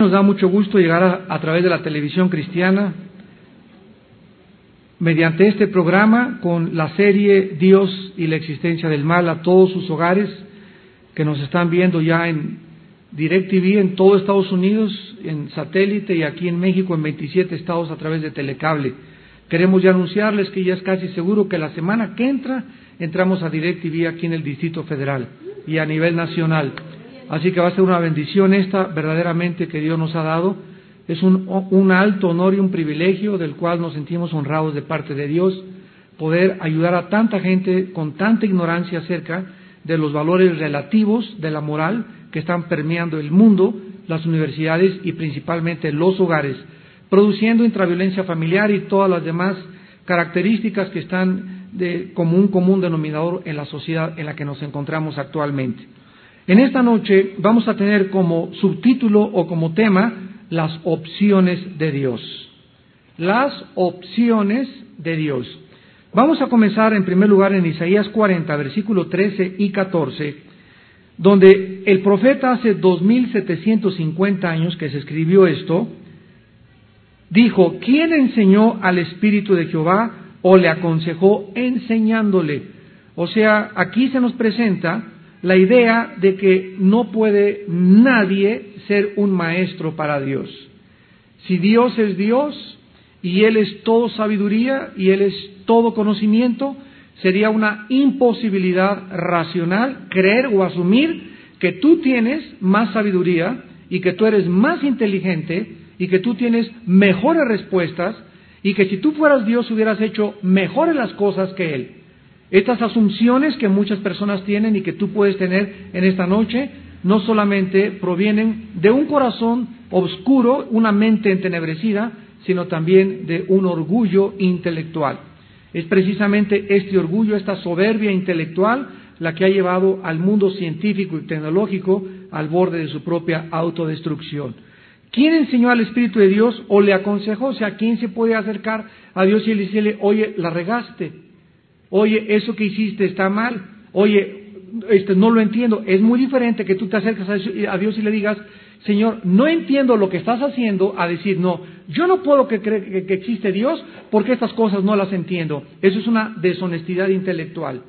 Nos da mucho gusto llegar a, través de la televisión cristiana, mediante este programa, con la serie Dios y la existencia del mal a todos sus hogares que nos están viendo ya en DirecTV en todo Estados Unidos, en satélite y aquí en México en 27 estados a través de telecable. Queremos ya anunciarles que ya es casi seguro que la semana que entra entramos a DirecTV aquí en el Distrito Federal y a nivel nacional. Así que va a ser una bendición esta verdaderamente que Dios nos ha dado. Es un, alto honor y un privilegio del cual nos sentimos honrados de parte de Dios poder ayudar a tanta gente con tanta ignorancia acerca de los valores relativos de la moral que están permeando el mundo, las universidades y principalmente los hogares, produciendo intraviolencia familiar y todas las demás características que están de, como un común denominador en la sociedad en la que nos encontramos actualmente. En esta noche vamos a tener como subtítulo o como tema las opciones de Dios. Las opciones de Dios. Vamos a comenzar en primer lugar en Isaías 40, versículo 13 y 14, donde el profeta hace 2750 años que se escribió esto, dijo, ¿quién enseñó al Espíritu de Jehová o le aconsejó enseñándole? O sea, aquí se nos presenta la idea de que no puede nadie ser un maestro para Dios. Si Dios es Dios y Él es todo sabiduría y Él es todo conocimiento, sería una imposibilidad racional creer o asumir que tú tienes más sabiduría y que tú eres más inteligente y que tú tienes mejores respuestas y que si tú fueras Dios hubieras hecho mejores las cosas que Él. Estas asunciones que muchas personas tienen y que tú puedes tener en esta noche no solamente provienen de un corazón oscuro, una mente entenebrecida, sino también de un orgullo intelectual. Es precisamente este orgullo, esta soberbia intelectual, la que ha llevado al mundo científico y tecnológico al borde de su propia autodestrucción. ¿Quién enseñó al Espíritu de Dios o le aconsejó? O sea, ¿quién se puede acercar a Dios y decirle, oye, la regaste? Oye, eso que hiciste está mal. Oye, este, no lo entiendo. Es muy diferente que tú te acerques a Dios y le digas, Señor, no entiendo lo que estás haciendo, a decir, no, yo no puedo que creer que existe Dios porque estas cosas no las entiendo. Eso es una deshonestidad intelectual.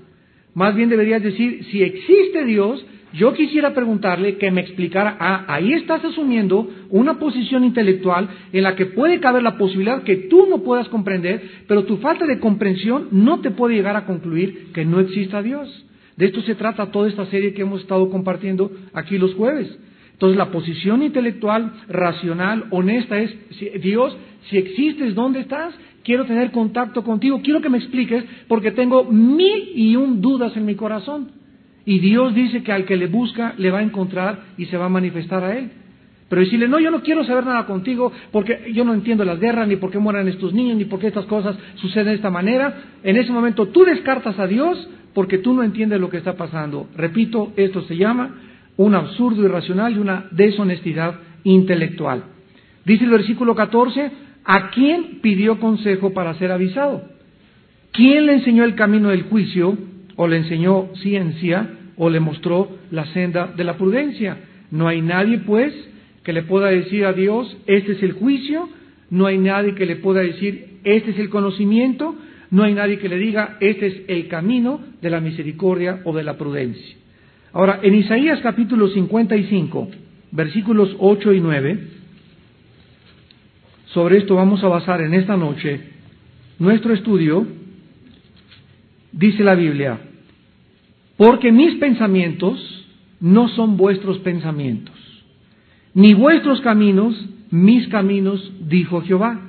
Más bien deberías decir, si existe Dios, yo quisiera preguntarle que me explicara, ah, ahí estás asumiendo una posición intelectual en la que puede caber la posibilidad que tú no puedas comprender, pero tu falta de comprensión no te puede llegar a concluir que no exista Dios. De esto se trata toda esta serie que hemos estado compartiendo aquí los jueves. Entonces la posición intelectual, racional, honesta es, Dios, si existes, ¿dónde estás? Quiero tener contacto contigo, quiero que me expliques porque tengo mil y un dudas en mi corazón. Y Dios dice que al que le busca le va a encontrar y se va a manifestar a él. Pero decirle, no, yo no quiero saber nada contigo porque yo no entiendo las guerras, ni por qué mueran estos niños, ni por qué estas cosas suceden de esta manera. En ese momento tú descartas a Dios porque tú no entiendes lo que está pasando. Repito, esto se llama un absurdo irracional y una deshonestidad intelectual. Dice el versículo 14, ¿a quién pidió consejo para ser avisado? ¿Quién le enseñó el camino del juicio? O le enseñó ciencia o le mostró la senda de la prudencia. No hay nadie, pues, que le pueda decir a Dios, este es el juicio, no hay nadie que le pueda decir, este es el conocimiento, no hay nadie que le diga, este es el camino de la misericordia o de la prudencia. Ahora, en Isaías capítulo 55, versículos 8 y 9, sobre esto vamos a basar en esta noche nuestro estudio dice la Biblia, porque mis pensamientos no son vuestros pensamientos, ni vuestros caminos mis caminos, dijo Jehová.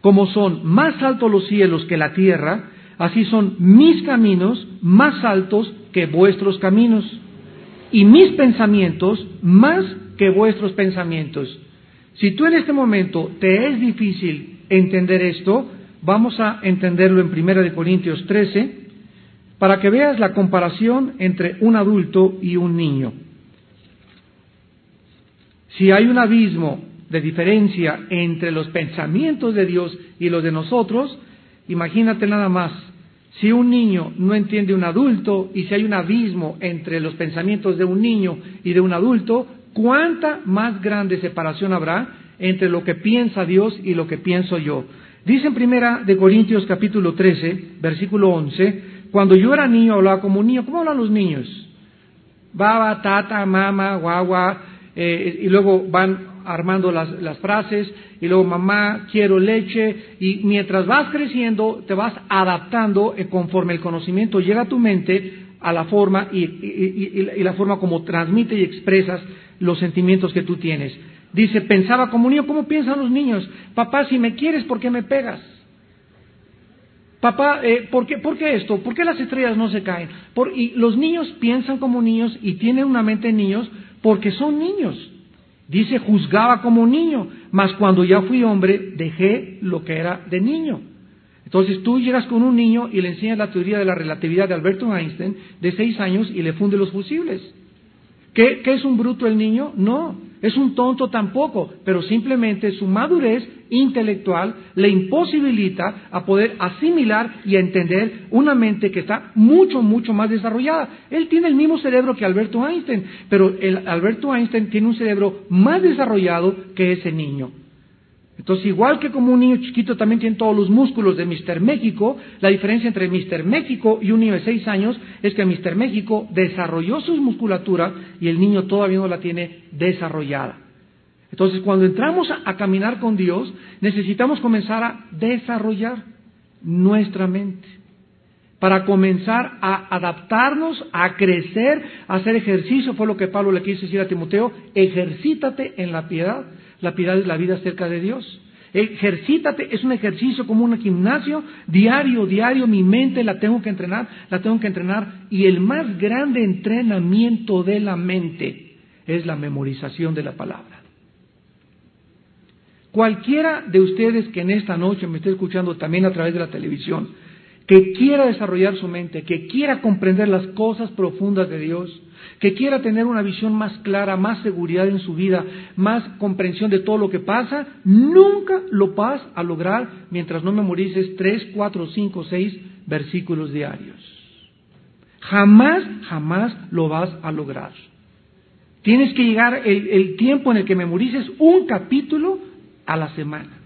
Como son más altos los cielos que la tierra, así son mis caminos más altos que vuestros caminos, y mis pensamientos más que vuestros pensamientos. Si tú en este momento te es difícil entender esto, vamos a entenderlo en 1 Corintios 13, para que veas la comparación entre un adulto y un niño. Si hay un abismo de diferencia entre los pensamientos de Dios y los de nosotros, imagínate nada más, si un niño no entiende un adulto y si hay un abismo entre los pensamientos de un niño y de un adulto, ¿cuánta más grande separación habrá entre lo que piensa Dios y lo que pienso yo? Dice en primera de Corintios capítulo 13, versículo 11, cuando yo era niño hablaba como un niño. ¿Cómo hablan los niños? Baba, tata, mama, guagua, eh, y luego van armando las, las, frases, y luego mamá, quiero leche, y mientras vas creciendo, te vas adaptando eh, conforme el conocimiento llega a tu mente a la forma y, y, la forma como transmite y expresas los sentimientos que tú tienes. Dice, pensaba como niño, ¿cómo piensan los niños? Papá, si me quieres, ¿por qué me pegas? Papá, eh, ¿por, qué, ¿por, qué, esto? ¿Por qué las estrellas no se caen? Por, y los niños piensan como niños y tienen una mente de niños porque son niños. Dice, juzgaba como niño, mas cuando ya fui hombre dejé lo que era de niño. Entonces tú llegas con un niño y le enseñas la teoría de la relatividad de Alberto Einstein de seis años y le funde los fusibles. ¿Qué, ¿Qué, es un bruto el niño? No, es un tonto tampoco, pero simplemente su madurez intelectual le imposibilita a poder asimilar y entender una mente que está mucho, mucho más desarrollada. Él tiene el mismo cerebro que Alberto Einstein, pero el Alberto Einstein tiene un cerebro más desarrollado que ese niño. Entonces, igual que como un niño chiquito también tiene todos los músculos de Mr. México, la diferencia entre Mr. México y un niño de seis años es que Mr. México desarrolló su musculatura y el niño todavía no la tiene desarrollada. Entonces, cuando entramos a, a caminar con Dios, necesitamos comenzar a desarrollar nuestra mente para comenzar a adaptarnos, a crecer, a hacer ejercicio, fue lo que Pablo le quiso decir a Timoteo, ejercítate en la piedad. La piedad es la vida cerca de Dios. Ejercítate, es un ejercicio como un gimnasio, diario, diario, mi mente la tengo que entrenar, la tengo que entrenar. Y el más grande entrenamiento de la mente es la memorización de la palabra. Cualquiera de ustedes que en esta noche me esté escuchando también a través de la televisión, que quiera desarrollar su mente, que quiera comprender las cosas profundas de Dios, que quiera tener una visión más clara, más seguridad en su vida, más comprensión de todo lo que pasa, nunca lo vas a lograr mientras no memorices tres, cuatro, cinco, seis versículos diarios. Jamás, jamás lo vas a lograr. Tienes que llegar el, tiempo en el que memorices un capítulo a la semana.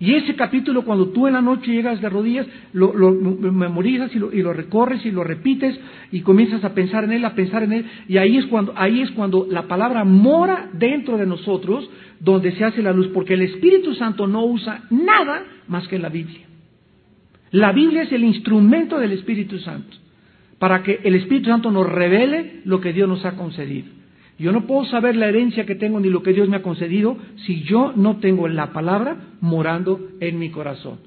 Y ese capítulo, cuando tú en la noche llegas de rodillas, lo, memorizas y lo, recorres y lo repites y comienzas a pensar en él, a pensar en él, y ahí es cuando, ahí es cuando la palabra mora dentro de nosotros, donde se hace la luz, porque el Espíritu Santo no usa nada más que la Biblia. La Biblia es el instrumento del Espíritu Santo, para que el Espíritu Santo nos revele lo que Dios nos ha concedido. Yo no puedo saber la herencia que tengo ni lo que Dios me ha concedido si yo no tengo la palabra morando en mi corazón.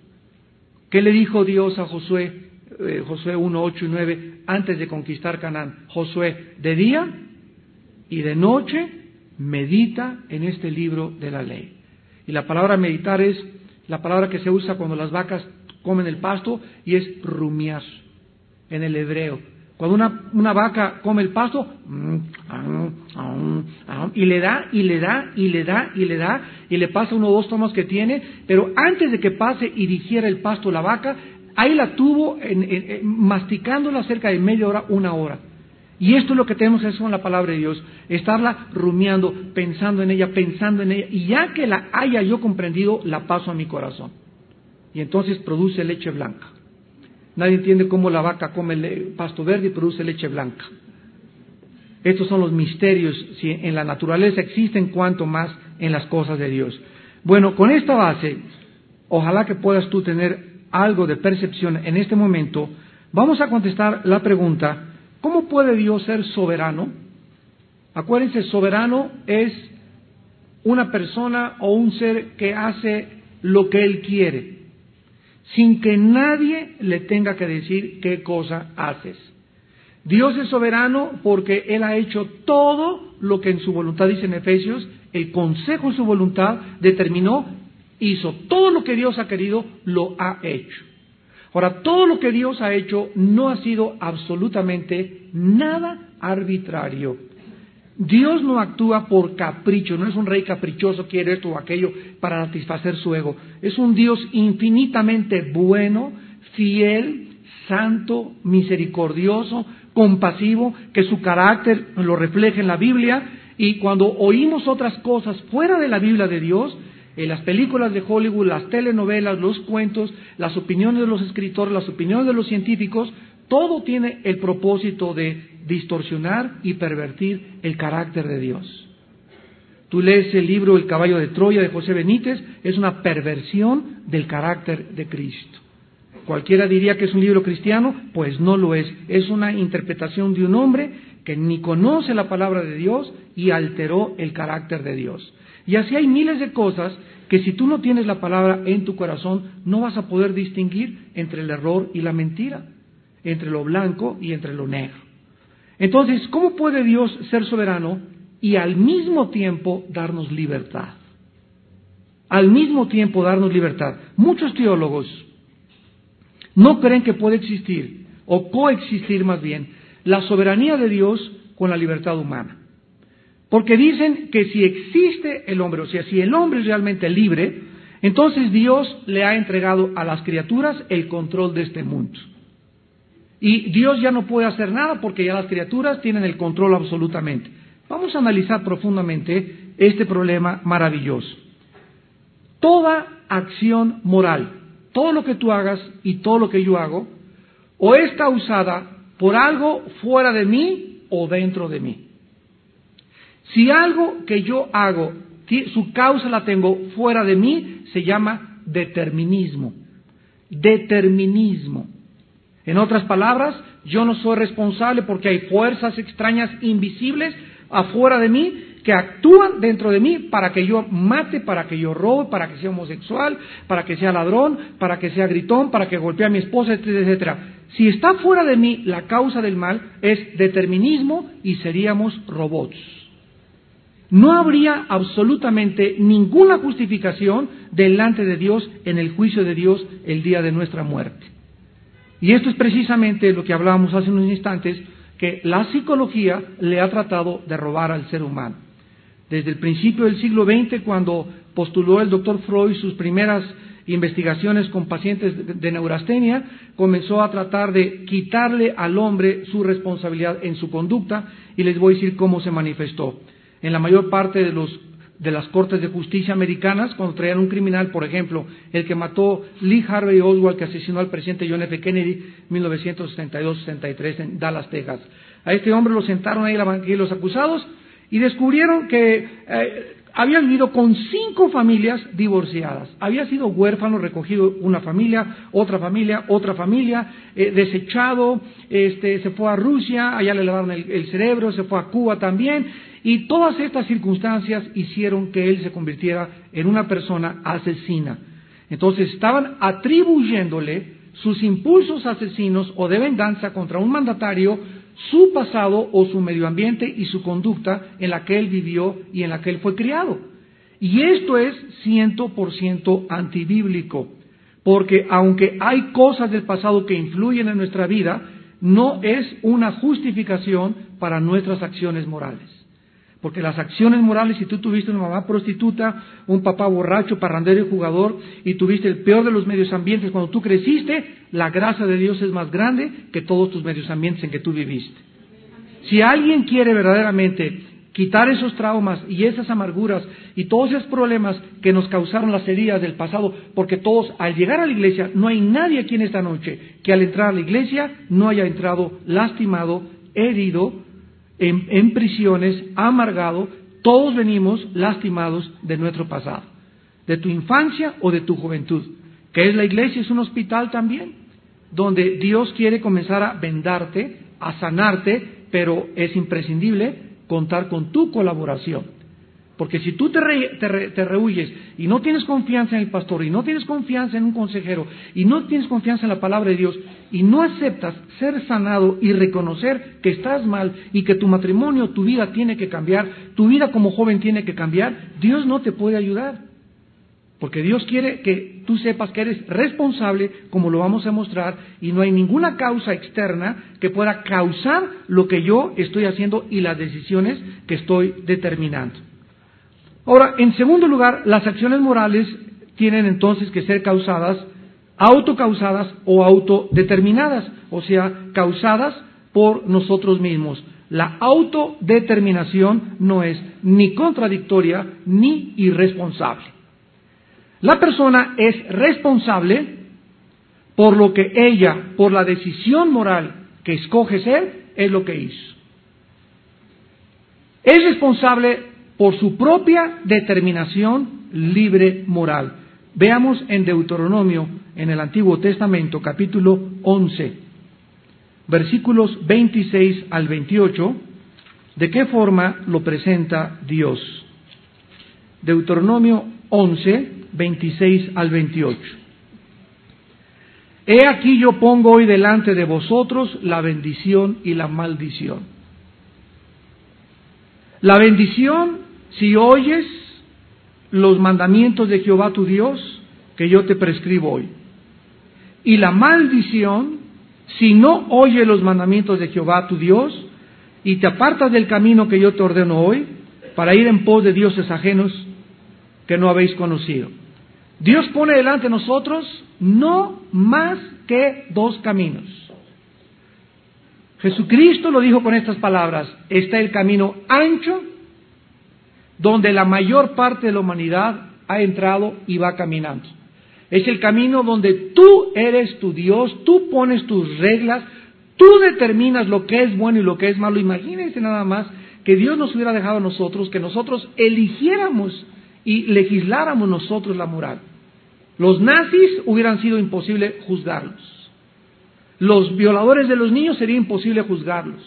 ¿Qué le dijo Dios a Josué, eh, Josué 1, 8 y 9, antes de conquistar Canaán? Josué, de día y de noche medita en este libro de la ley. Y la palabra meditar es la palabra que se usa cuando las vacas comen el pasto y es rumiar en el hebreo. Cuando una, vaca come el pasto, mm, y le da, y le da, y le da, y le da, y le pasa uno o dos tomas que tiene, pero antes de que pase y digiera el pasto la vaca, ahí la tuvo masticándola cerca de media hora, una hora. Y esto es lo que tenemos hacer con la palabra de Dios, estarla rumiando, pensando en ella, pensando en ella, y ya que la haya yo comprendido, la paso a mi corazón. Y entonces produce leche blanca. Nadie entiende cómo la vaca come pasto verde y produce leche blanca. Estos son los misterios, si en la naturaleza existen, cuanto más en las cosas de Dios. Bueno, con esta base, ojalá que puedas tú tener algo de percepción en este momento. Vamos a contestar la pregunta, ¿cómo puede Dios ser soberano? Acuérdense, soberano es una persona o un ser que hace lo que Él quiere sin que nadie le tenga que decir qué cosa haces. Dios es soberano porque Él ha hecho todo lo que en su voluntad, dice en Efesios, el consejo de su voluntad determinó, hizo todo lo que Dios ha querido, lo ha hecho. Ahora, todo lo que Dios ha hecho no ha sido absolutamente nada arbitrario. Dios no actúa por capricho, no es un rey caprichoso, quiere esto o aquello para satisfacer su ego. Es un Dios infinitamente bueno, fiel, santo, misericordioso, compasivo, que su carácter lo refleja en la Biblia Y cuando oímos otras cosas fuera de la Biblia de Dios, en las películas de Hollywood, las telenovelas, los cuentos, las opiniones de los escritores, las opiniones de los científicos, todo tiene el propósito de distorsionar y pervertir el carácter de Dios. Tú lees el libro El caballo de Troya de José Benítez, es una perversión del carácter de Cristo. Cualquiera diría que es un libro cristiano, pues no lo es. Es una interpretación de un hombre que ni conoce la palabra de Dios y alteró el carácter de Dios. Y así hay miles de cosas que si tú no tienes la palabra en tu corazón, no vas a poder distinguir entre el error y la mentira, entre lo blanco y entre lo negro. Entonces, ¿cómo puede Dios ser soberano y al mismo tiempo darnos libertad. Al mismo tiempo darnos libertad. Muchos teólogos no creen que puede existir, o coexistir más bien, la soberanía de Dios con la libertad humana. Porque dicen que si existe el hombre, o sea, si el hombre es realmente libre, entonces Dios le ha entregado a las criaturas el control de este mundo. Y Dios ya no puede hacer nada porque ya las criaturas tienen el control absolutamente. Vamos a analizar profundamente este problema maravilloso. Toda acción moral, todo lo que tú hagas y todo lo que yo hago, o es causada por algo fuera de mí o dentro de mí. Si algo que yo hago, su causa la tengo fuera de mí, se llama determinismo. Determinismo. En otras palabras, yo no soy responsable porque hay fuerzas extrañas invisibles afuera de mí que actúan dentro de mí para que yo mate, para que yo robe, para que sea homosexual, para que sea ladrón, para que sea gritón, para que golpee a mi esposa, etcétera. Si está fuera de mí la causa del mal es determinismo y seríamos robots. No habría absolutamente ninguna justificación delante de Dios en el juicio de Dios el día de nuestra muerte. Y esto es precisamente lo que hablábamos hace unos instantes que la psicología le ha tratado de robar al ser humano. Desde el principio del siglo XX, cuando postuló el doctor Freud sus primeras investigaciones con pacientes de neurastenia, comenzó a tratar de quitarle al hombre su responsabilidad en su conducta y les voy a decir cómo se manifestó. En la mayor parte de los de las Cortes de Justicia americanas cuando traían un criminal, por ejemplo, el que mató Lee Harvey Oswald, que asesinó al presidente John F. Kennedy en 1962-63 en Dallas, Texas. A este hombre lo sentaron ahí los acusados y descubrieron que eh, había vivido con cinco familias divorciadas. Había sido huérfano, recogido una familia, otra familia, otra familia, eh, desechado, este, se fue a Rusia, allá le lavaron el cerebro, se fue a Cuba también, y todas estas circunstancias hicieron que él se convirtiera en una persona asesina. Entonces estaban atribuyéndole sus impulsos asesinos o de venganza contra un mandatario su pasado o su medio ambiente y su conducta en la que él vivió y en la que él fue criado. Y esto es ciento por ciento antibíblico, porque aunque hay cosas del pasado que influyen en nuestra vida, no es una justificación para nuestras acciones morales. Porque las acciones morales, si tú tuviste una mamá prostituta, un papá borracho, parrandero y jugador, y tuviste el peor de los medios ambientes cuando tú creciste, la gracia de Dios es más grande que todos tus medios ambientes en que tú viviste. Si alguien quiere verdaderamente quitar esos traumas y esas amarguras y todos esos problemas que nos causaron las heridas del pasado, porque todos al llegar a la iglesia, no hay nadie aquí en esta noche que al entrar a la iglesia no haya entrado lastimado, herido, en, prisiones, amargado, todos venimos lastimados de nuestro pasado, de tu infancia o de tu juventud. Que es la iglesia? Es un hospital también, donde Dios quiere comenzar a vendarte, a sanarte, pero es imprescindible contar con tu colaboración. Porque si tú te, rehuyes y no tienes confianza en el pastor y no tienes confianza en un consejero y no tienes confianza en la palabra de Dios y no aceptas ser sanado y reconocer que estás mal y que tu matrimonio, tu vida tiene que cambiar, tu vida como joven tiene que cambiar, Dios no te puede ayudar. Porque Dios quiere que tú sepas que eres responsable, como lo vamos a mostrar, y no hay ninguna causa externa que pueda causar lo que yo estoy haciendo y las decisiones que estoy determinando. Ahora, en segundo lugar, las acciones morales tienen entonces que ser causadas, autocausadas o autodeterminadas, o sea, causadas por nosotros mismos. La autodeterminación no es ni contradictoria ni irresponsable. La persona es responsable por lo que ella, por la decisión moral que escoge ser, es lo que hizo. Es responsable por su propia determinación libre moral. Veamos en Deuteronomio, en el Antiguo Testamento, capítulo 11, versículos 26 al 28, de qué forma lo presenta Dios. Deuteronomio 11, 26 al 28. He aquí yo pongo hoy delante de vosotros la bendición y la maldición. La bendición, si oyes los mandamientos de Jehová tu Dios, que yo te prescribo hoy. Y la maldición, si no oyes los mandamientos de Jehová tu Dios, y te apartas del camino que yo te ordeno hoy, para ir en pos de dioses ajenos que no habéis conocido. Dios pone delante de nosotros no más que dos caminos. Jesucristo lo dijo con estas palabras, está el camino ancho, donde la mayor parte de la humanidad ha entrado y va caminando. Es el camino donde tú eres tu Dios, tú pones tus reglas, tú determinas lo que es bueno y lo que es malo. Imagínense nada más que Dios nos hubiera dejado a nosotros, que nosotros eligiéramos y legisláramos nosotros la moral. Los nazis hubieran sido imposible juzgarlos. Los violadores de los niños sería imposible juzgarlos.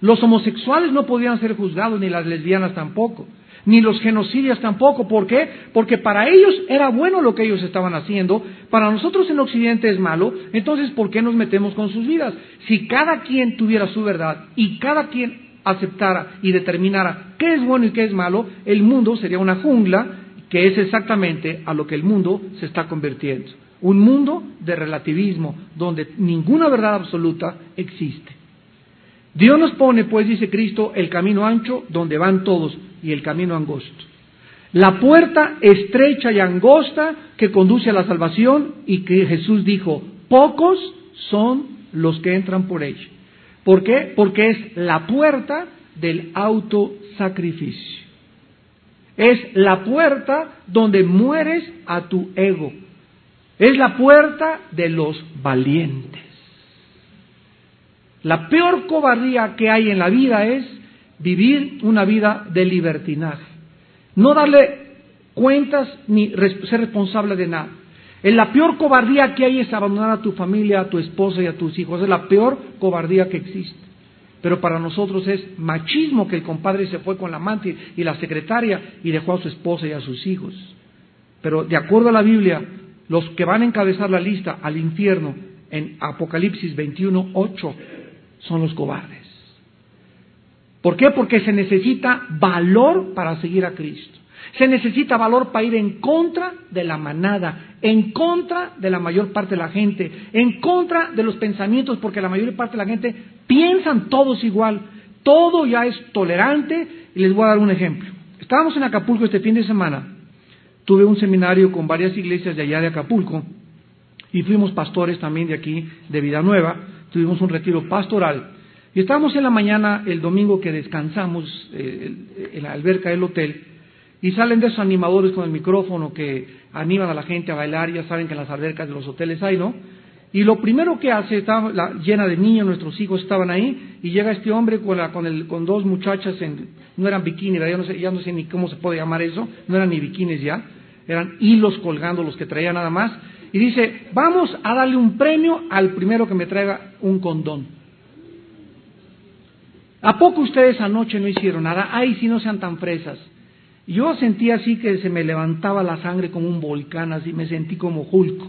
Los homosexuales no podían ser juzgados, ni las lesbianas tampoco, ni los genocidios tampoco. ¿Por qué? Porque para ellos era bueno lo que ellos estaban haciendo, para nosotros en Occidente es malo, entonces ¿por qué nos metemos con sus vidas? Si cada quien tuviera su verdad y cada quien aceptara y determinara qué es bueno y qué es malo, el mundo sería una jungla que es exactamente a lo que el mundo se está convirtiendo. Un mundo de relativismo, donde ninguna verdad absoluta existe. Dios nos pone, pues, dice Cristo, el camino ancho donde van todos y el camino angosto. La puerta estrecha y angosta que conduce a la salvación y que Jesús dijo, pocos son los que entran por ella. ¿Por qué? Porque es la puerta del autosacrificio. Es la puerta donde mueres a tu ego. Es la puerta de los valientes. La peor cobardía que hay en la vida es vivir una vida de libertinaje. No darle cuentas ni ser responsable de nada. En la peor cobardía que hay es abandonar a tu familia, a tu esposa y a tus hijos. Es la peor cobardía que existe pero para nosotros es machismo que el compadre se fue con la amante y la secretaria y dejó a su esposa y a sus hijos. Pero de acuerdo a la Biblia, los que van a encabezar la lista al infierno en Apocalipsis 21, 8 son los cobardes. ¿Por qué? Porque se necesita valor para seguir a Cristo. Se necesita valor para ir en contra de la manada, en contra de la mayor parte de la gente, en contra de los pensamientos, porque la mayor parte de la gente piensan todos igual, todo ya es tolerante, y les voy a dar un ejemplo. Estábamos en Acapulco este fin de semana, tuve un seminario con varias iglesias de allá de Acapulco, y fuimos pastores también de aquí, de Vida Nueva, tuvimos un retiro pastoral, y estábamos en la mañana, el domingo que descansamos eh, en la alberca del hotel, y salen de esos animadores con el micrófono que animan a la gente a bailar, ya saben que en las albercas de los hoteles hay, ¿no? Y lo primero que hace, estaba la, llena de niños, nuestros hijos estaban ahí, y llega este hombre con, con, el, con dos muchachas, en, no eran bikinis, ya no sé ni cómo se puede llamar eso, no eran ni bikinis ya, eran hilos colgando los que traía nada más, y dice, vamos a darle un premio al primero que me traiga un condón. ¿A poco ustedes anoche no hicieron nada? Ay, si no sean tan fresas. Yo sentí así que se me levantaba la sangre como un volcán, así me sentí como Hulk.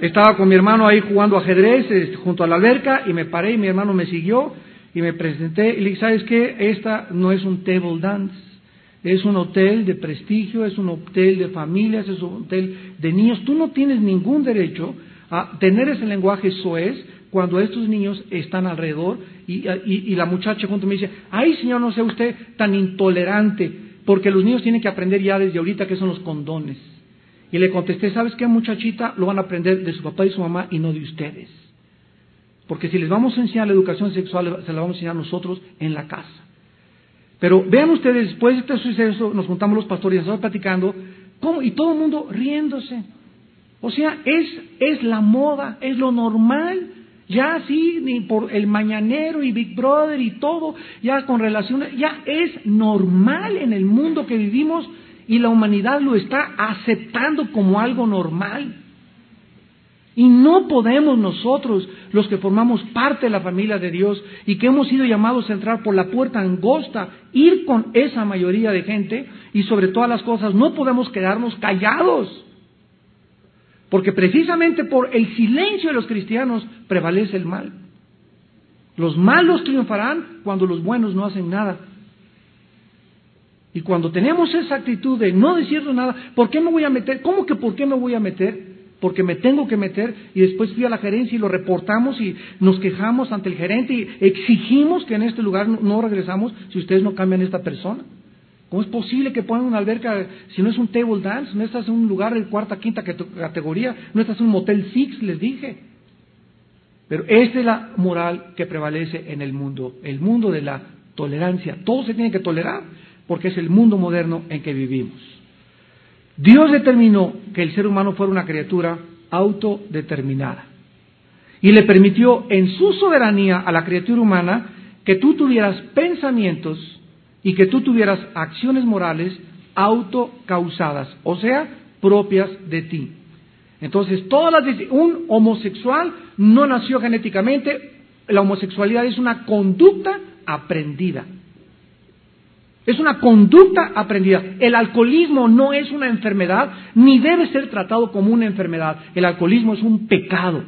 Estaba con mi hermano ahí jugando ajedrez este, junto a la alberca y me paré y mi hermano me siguió y me presenté y le dije, ¿sabes qué? Esta no es un table dance, es un hotel de prestigio, es un hotel de familias, es un hotel de niños. Tú no tienes ningún derecho a tener ese lenguaje soez cuando estos niños están alrededor y, la muchacha junto me dice, ay señor, no sea usted tan intolerante, porque los niños tienen que aprender ya desde ahorita qué son los condones. Y le contesté, ¿sabes qué muchachita? Lo van a aprender de su papá y su mamá y no de ustedes. Porque si les vamos a enseñar la educación sexual, se la vamos a enseñar nosotros en la casa. Pero vean ustedes, después de este suceso, nos juntamos los pastores y estamos platicando, ¿cómo? y todo el mundo riéndose. O sea, es, es la moda, es lo normal. Ya así, ni por el mañanero y Big Brother y todo, ya con relaciones, ya es normal en el mundo que vivimos y la humanidad lo está aceptando como algo normal. Y no podemos nosotros, los que formamos parte de la familia de Dios y que hemos sido llamados a entrar por la puerta angosta, ir con esa mayoría de gente y sobre todas las cosas, no podemos quedarnos callados. Porque precisamente por el silencio de los cristianos prevalece el mal. Los malos triunfarán cuando los buenos no hacen nada. Y cuando tenemos esa actitud de no decirle nada, ¿por qué me voy a meter? ¿Cómo que por qué me voy a meter? porque me tengo que meter y después fui a la gerencia y lo reportamos y nos quejamos ante el gerente y exigimos que en este lugar no, regresamos si ustedes no cambian esta persona. ¿Cómo es posible que pongan una alberca si no es un table dance? No estás en un lugar de cuarta, quinta categoría, no estás en un motel six, les dije. Pero esta es la moral que prevalece en el mundo, el mundo de la tolerancia. Todo se tiene que tolerar porque es el mundo moderno en que vivimos. Dios determinó que el ser humano fuera una criatura autodeterminada. Y le permitió en su soberanía a la criatura humana que tú tuvieras pensamientos y que tú tuvieras acciones morales autocausadas, o sea, propias de ti. Entonces, todas las un homosexual no nació genéticamente, la homosexualidad es una conducta aprendida. Es una conducta aprendida. El alcoholismo no es una enfermedad, ni debe ser tratado como una enfermedad. El alcoholismo es un pecado.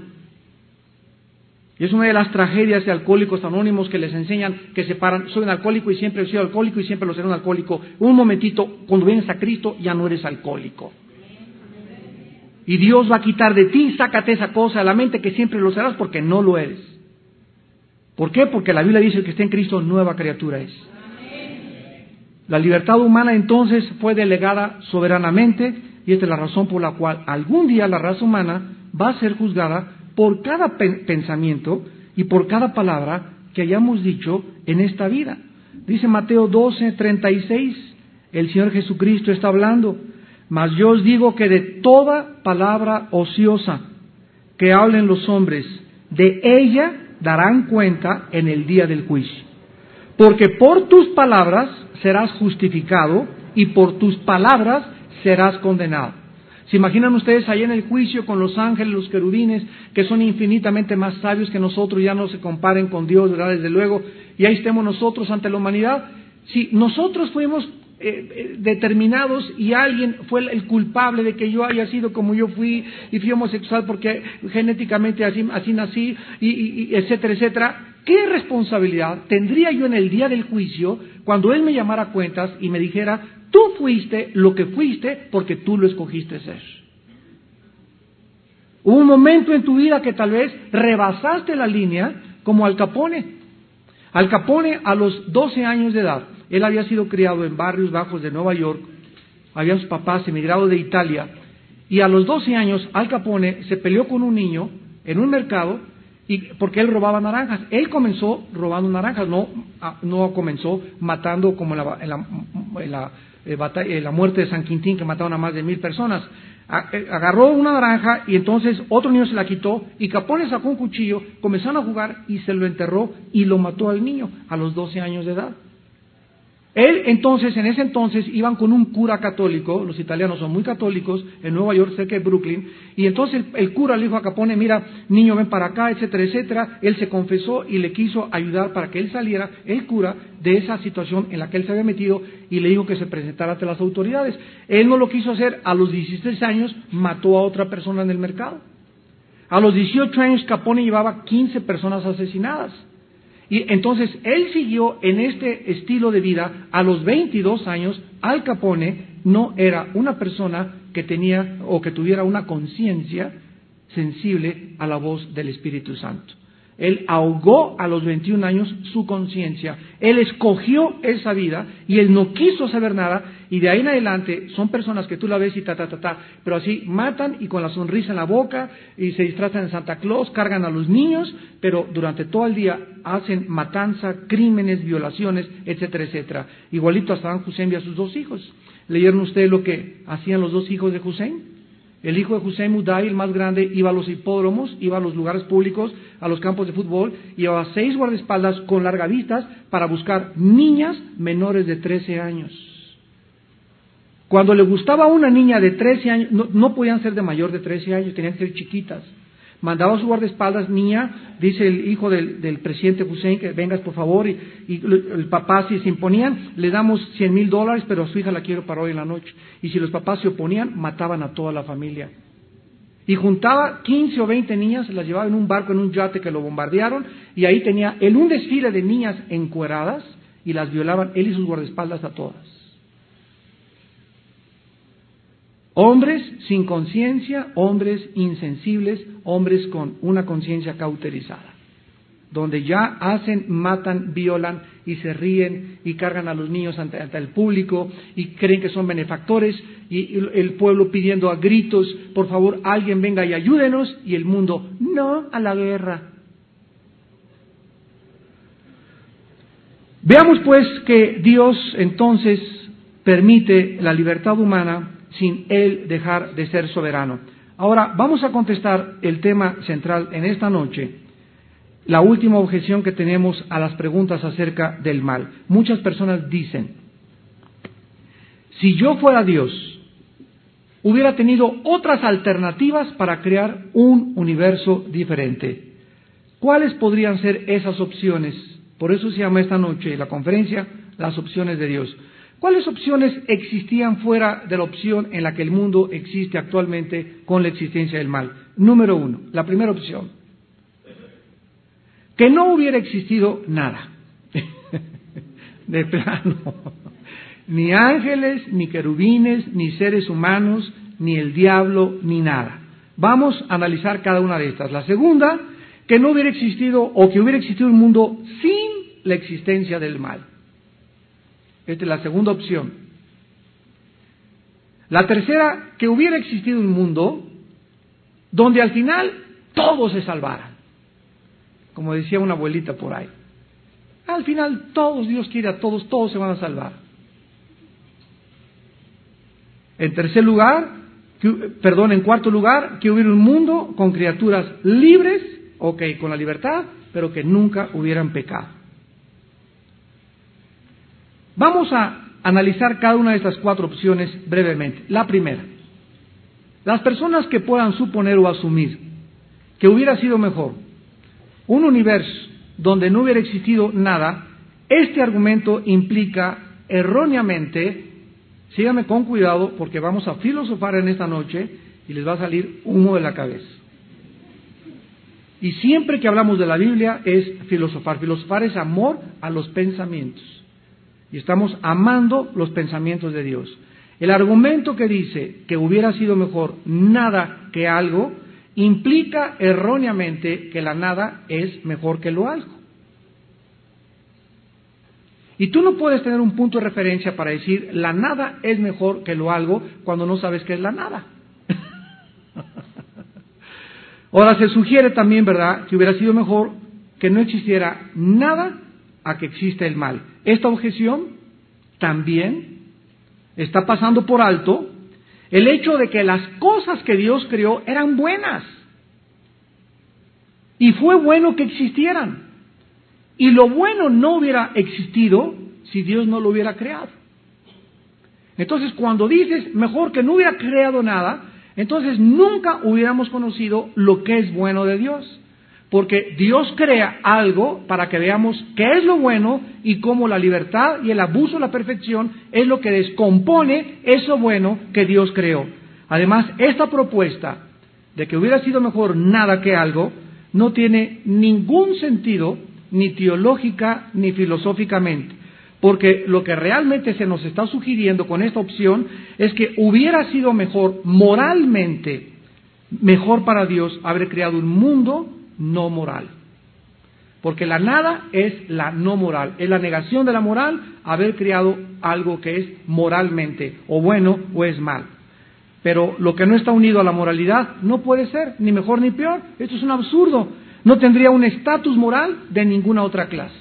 Y es una de las tragedias de alcohólicos anónimos que les enseñan que se paran, soy un alcohólico y siempre he sido alcohólico y siempre lo seré un alcohólico. Un momentito, cuando vienes a Cristo ya no eres alcohólico. Y Dios va a quitar de ti, sácate esa cosa a la mente que siempre lo serás porque no lo eres. ¿Por qué? Porque la Biblia dice que está en Cristo nueva criatura es. La libertad humana entonces fue delegada soberanamente y esta es la razón por la cual algún día la raza humana va a ser juzgada por cada pensamiento y por cada palabra que hayamos dicho en esta vida. Dice Mateo 12, 36, el Señor Jesucristo está hablando, mas yo os digo que de toda palabra ociosa que hablen los hombres, de ella darán cuenta en el día del juicio. Porque por tus palabras serás justificado y por tus palabras serás condenado. ¿Se imaginan ustedes ahí en el juicio con los ángeles, los querubines, que son infinitamente más sabios que nosotros, ya no se comparen con Dios, ¿verdad? Desde luego, y ahí estemos nosotros ante la humanidad. Si nosotros fuimos eh, eh, determinados y alguien fue el culpable de que yo haya sido como yo fui y fui homosexual porque genéticamente así, así nací, y, etcétera, etcétera, ¿qué responsabilidad tendría yo en el día del juicio cuando Él me llamara a cuentas y me dijera, tú fuiste lo que fuiste porque tú lo escogiste ser? Hubo un momento en tu vida que tal vez rebasaste la línea como Al Capone. Al Capone a los 12 años de edad él había sido criado en barrios bajos de Nueva York, había sus papás emigrados de Italia, y a los 12 años Al Capone se peleó con un niño en un mercado y porque él robaba naranjas. Él comenzó robando naranjas, no, ah, no comenzó matando como en la, en la, eh, la muerte de San Quintín que mataron a más de mil personas. Eh, agarró una naranja y entonces otro niño se la quitó y Capone sacó un cuchillo, comenzaron a jugar y se lo enterró y lo mató al niño a los 12 años de edad. Él entonces, en ese entonces, iban con un cura católico, los italianos son muy católicos, en Nueva York, cerca de Brooklyn, y entonces el, cura le dijo a Capone, mira, niño, ven para acá, etcétera, etcétera. Él se confesó y le quiso ayudar para que él saliera, el cura, de esa situación en la que él se había metido y le dijo que se presentara ante las autoridades. Él no lo quiso hacer, a los 16 años mató a otra persona en el mercado. A los 18 años Capone llevaba 15 personas asesinadas. Y entonces él siguió en este estilo de vida a los 22 años. Al Capone no era una persona que tenía o que tuviera una conciencia sensible a la voz del Espíritu Santo. Él ahogó a los 21 años su conciencia. Él escogió esa vida y él no quiso saber nada. Y de ahí en adelante son personas que tú la ves y ta, ta, ta, ta. Pero así matan y con la sonrisa en la boca y se disfrazan de Santa Claus, cargan a los niños, pero durante todo el día hacen matanza, crímenes, violaciones, etcétera, etcétera. Igualito a Saddam Hussein y a sus dos hijos. ¿Leyeron ustedes lo que hacían los dos hijos de Hussein? El hijo de Hussein Mudai, el más grande, iba a los hipódromos, iba a los lugares públicos, a los campos de fútbol, llevaba seis guardaespaldas con largas vistas para buscar niñas menores de 13 años. Cuando le gustaba a una niña de 13 años, no, no podían ser de mayor de 13 años, tenían que ser chiquitas mandaba a su guardaespaldas, niña, dice el hijo del, presidente Hussein, que vengas por favor, y, el papá si se imponían, le damos cien mil dólares, pero a su hija la quiero para hoy en la noche. Y si los papás se oponían, mataban a toda la familia. Y juntaba 15 o 20 niñas, las llevaba en un barco, en un yate que lo bombardearon, y ahí tenía en un desfile de niñas encueradas, y las violaban él y sus guardaespaldas a todas. Hombres sin conciencia, hombres insensibles, hombres con una conciencia cauterizada, donde ya hacen, matan, violan y se ríen y cargan a los niños ante, el público y creen que son benefactores y el pueblo pidiendo a gritos, por favor, alguien venga y ayúdenos y el mundo, no a la guerra. Veamos pues que Dios entonces permite la libertad humana sin Él dejar de ser soberano. Ahora, vamos a contestar el tema central en esta noche, la última objeción que tenemos a las preguntas acerca del mal. Muchas personas dicen, si yo fuera Dios, hubiera tenido otras alternativas para crear un universo diferente. ¿Cuáles podrían ser esas opciones? Por eso se llama esta noche la conferencia las opciones de Dios. ¿Cuáles opciones existían fuera de la opción en la que el mundo existe actualmente con la existencia del mal? Número uno, la primera opción, que no hubiera existido nada, de plano, ni ángeles, ni querubines, ni seres humanos, ni el diablo, ni nada. Vamos a analizar cada una de estas. La segunda, que no hubiera existido o que hubiera existido un mundo sin la existencia del mal. Esta es la segunda opción. La tercera, que hubiera existido un mundo donde al final todos se salvaran. Como decía una abuelita por ahí. Al final todos, Dios quiere a todos, todos se van a salvar. En tercer lugar, perdón, en cuarto lugar, que hubiera un mundo con criaturas libres, ok, con la libertad, pero que nunca hubieran pecado. Vamos a analizar cada una de estas cuatro opciones brevemente. La primera, las personas que puedan suponer o asumir que hubiera sido mejor un universo donde no hubiera existido nada, este argumento implica erróneamente, síganme con cuidado porque vamos a filosofar en esta noche y les va a salir humo de la cabeza. Y siempre que hablamos de la Biblia es filosofar. Filosofar es amor a los pensamientos y estamos amando los pensamientos de Dios. El argumento que dice que hubiera sido mejor nada que algo implica erróneamente que la nada es mejor que lo algo. Y tú no puedes tener un punto de referencia para decir la nada es mejor que lo algo cuando no sabes qué es la nada. Ahora se sugiere también, ¿verdad?, que hubiera sido mejor que no existiera nada a que exista el mal. Esta objeción también está pasando por alto el hecho de que las cosas que Dios creó eran buenas. Y fue bueno que existieran. Y lo bueno no hubiera existido si Dios no lo hubiera creado. Entonces, cuando dices mejor que no hubiera creado nada, entonces nunca hubiéramos conocido lo que es bueno de Dios. Porque Dios crea algo para que veamos qué es lo bueno y cómo la libertad y el abuso de la perfección es lo que descompone eso bueno que Dios creó. Además, esta propuesta de que hubiera sido mejor nada que algo no tiene ningún sentido ni teológica ni filosóficamente. Porque lo que realmente se nos está sugiriendo con esta opción es que hubiera sido mejor moralmente, mejor para Dios haber creado un mundo no moral. Porque la nada es la no moral, es la negación de la moral, haber creado algo que es moralmente o bueno o es mal. Pero lo que no está unido a la moralidad no puede ser, ni mejor ni peor. Esto es un absurdo. No tendría un estatus moral de ninguna otra clase.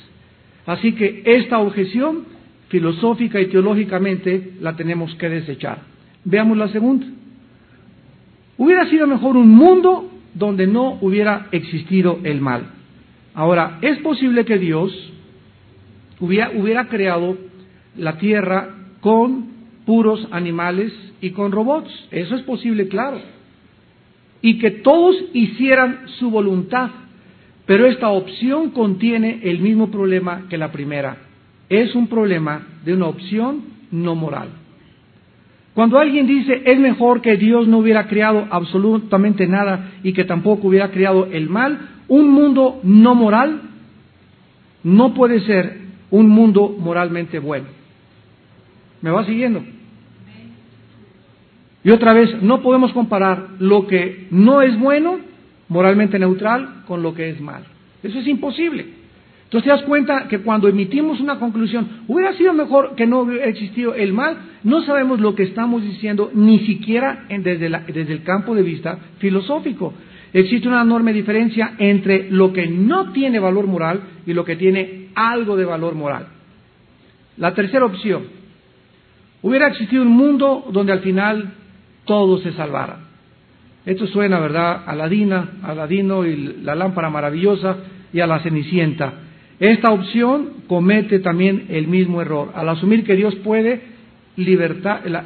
Así que esta objeción, filosófica y teológicamente, la tenemos que desechar. Veamos la segunda. Hubiera sido mejor un mundo donde no hubiera existido el mal. Ahora, es posible que Dios hubiera, creado la tierra con puros animales y con robots. Eso es posible, claro. Y que todos hicieran su voluntad. Pero esta opción contiene el mismo problema que la primera. Es un problema de una opción no moral. Cuando alguien dice es mejor que Dios no hubiera creado absolutamente nada y que tampoco hubiera creado el mal, un mundo no moral no puede ser un mundo moralmente bueno. ¿Me va siguiendo? Y otra vez, no podemos comparar lo que no es bueno, moralmente neutral, con lo que es mal. Eso es imposible. Entonces te das cuenta que cuando emitimos una conclusión, hubiera sido mejor que no hubiera existido el mal, no sabemos lo que estamos diciendo ni siquiera desde, desde el campo de vista filosófico. Existe una enorme diferencia entre lo que no tiene valor moral y lo que tiene algo de valor moral. La tercera opción, hubiera existido un mundo donde al final todo se salvara. Esto suena, ¿verdad? A Aladina, Aladino y la lámpara maravillosa y a la cenicienta. Esta opción comete también el mismo error, al asumir que Dios puede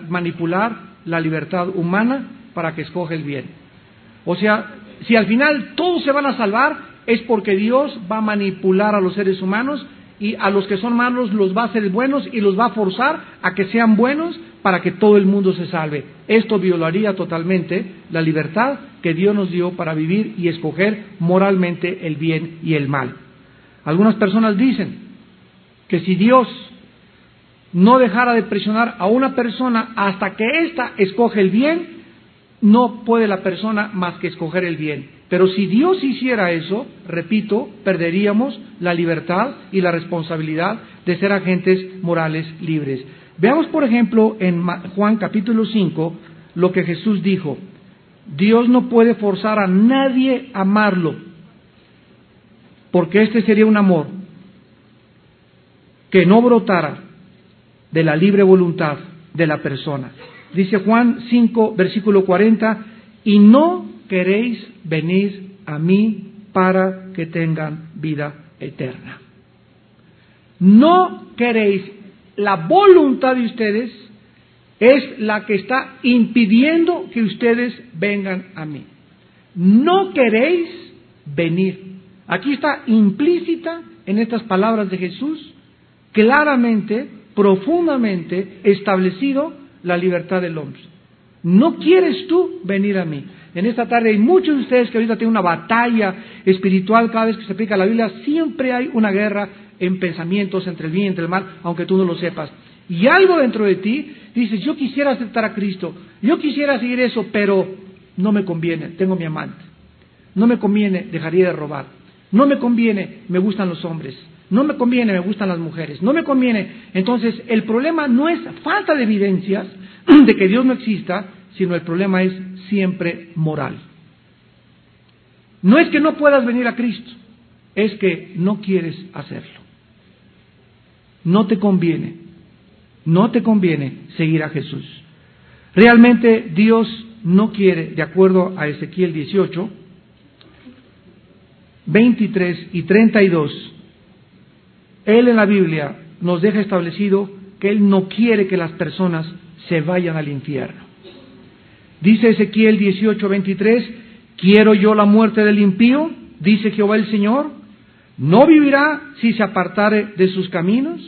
manipular la libertad humana para que escoge el bien. O sea, si al final todos se van a salvar, es porque Dios va a manipular a los seres humanos y a los que son malos los va a hacer buenos y los va a forzar a que sean buenos para que todo el mundo se salve. Esto violaría totalmente la libertad que Dios nos dio para vivir y escoger moralmente el bien y el mal. Algunas personas dicen que si Dios no dejara de presionar a una persona hasta que ésta escoge el bien, no puede la persona más que escoger el bien. Pero si Dios hiciera eso, repito, perderíamos la libertad y la responsabilidad de ser agentes morales libres. Veamos, por ejemplo, en Juan capítulo 5 lo que Jesús dijo. Dios no puede forzar a nadie a amarlo, porque este sería un amor que no brotara de la libre voluntad de la persona. Dice Juan 5, versículo 40, y no queréis venir a mí para que tengan vida eterna. No queréis, la voluntad de ustedes es la que está impidiendo que ustedes vengan a mí. No queréis venir. Aquí está implícita en estas palabras de Jesús, claramente, profundamente establecido la libertad del hombre. No quieres tú venir a mí. En esta tarde hay muchos de ustedes que ahorita tienen una batalla espiritual cada vez que se aplica la Biblia. Siempre hay una guerra en pensamientos entre el bien y entre el mal, aunque tú no lo sepas. Y algo dentro de ti dices, yo quisiera aceptar a Cristo, yo quisiera seguir eso, pero no me conviene, tengo mi amante. No me conviene, dejaría de robar. No me conviene, me gustan los hombres. No me conviene, me gustan las mujeres. No me conviene. Entonces, el problema no es falta de evidencias de que Dios no exista, sino el problema es siempre moral. No es que no puedas venir a Cristo, es que no quieres hacerlo. No te conviene, no te conviene seguir a Jesús. Realmente Dios no quiere, de acuerdo a Ezequiel 18, 23 y 32, él en la Biblia nos deja establecido que Él no quiere que las personas se vayan al infierno. Dice Ezequiel 18:23, ¿quiero yo la muerte del impío? Dice Jehová el Señor. ¿No vivirá si se apartare de sus caminos?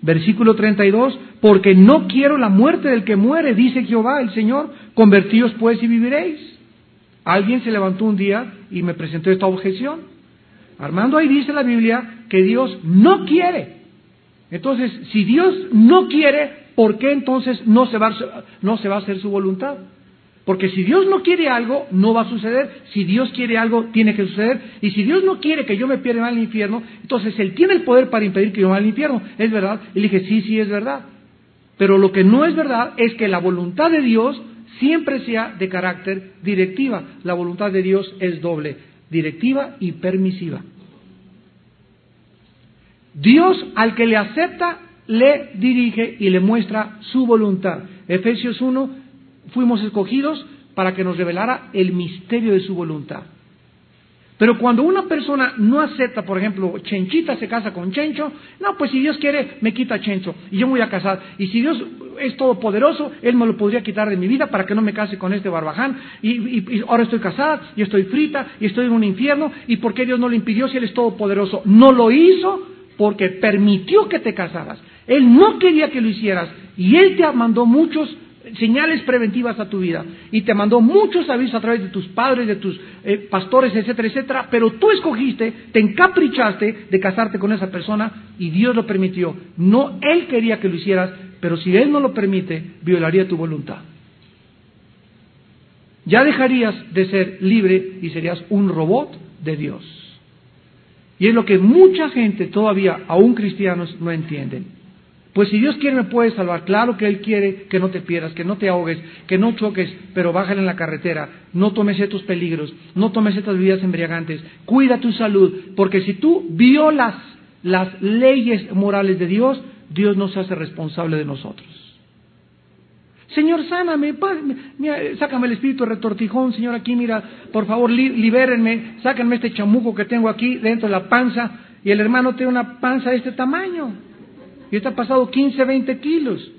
Versículo 32, porque no quiero la muerte del que muere, dice Jehová el Señor, convertíos pues y viviréis. Alguien se levantó un día y me presentó esta objeción. Armando ahí dice la Biblia que Dios no quiere. Entonces, si Dios no quiere, ¿por qué entonces no se va, a hacer su voluntad? Porque si Dios no quiere algo, no va a suceder. Si Dios quiere algo, tiene que suceder. Y si Dios no quiere que yo me pierda al infierno, entonces Él tiene el poder para impedir que yo vaya al infierno. ¿Es verdad? Y le dije, sí, sí, es verdad. Pero lo que no es verdad es que la voluntad de Dios siempre sea de carácter directiva. La voluntad de Dios es doble, directiva y permisiva. Dios al que le acepta, le dirige y le muestra su voluntad. Efesios 1, fuimos escogidos para que nos revelara el misterio de su voluntad. Pero cuando una persona no acepta, por ejemplo, Chenchita se casa con Chencho, no, pues si Dios quiere, me quita Chencho y yo me voy a casar. Y si Dios es todopoderoso, Él me lo podría quitar de mi vida para que no me case con este barbaján. Y, ahora estoy casada y estoy frita y estoy en un infierno. ¿Y por qué Dios no lo impidió si Él es todopoderoso? No lo hizo porque permitió que te casaras. Él no quería que lo hicieras y Él te mandó muchos señales preventivas a tu vida y te mandó muchos avisos a través de tus padres, de tus eh, pastores, etcétera, etcétera, pero tú escogiste, te encaprichaste de casarte con esa persona y Dios lo permitió. No Él quería que lo hicieras, pero si Él no lo permite, violaría tu voluntad. Ya dejarías de ser libre y serías un robot de Dios. Y es lo que mucha gente todavía, aún cristianos, no entienden. Pues si Dios quiere me puede salvar, claro que Él quiere que no te pierdas, que no te ahogues, que no choques, pero bájale en la carretera, no tomes estos peligros, no tomes estas vidas embriagantes, cuida tu salud, porque si tú violas las leyes morales de Dios, Dios no se hace responsable de nosotros. Señor, sáname, sácame el espíritu de retortijón, Señor, aquí mira, por favor, libérenme, sáquenme este chamuco que tengo aquí dentro de la panza, y el hermano tiene una panza de este tamaño y está pasado 15, 20 kilos.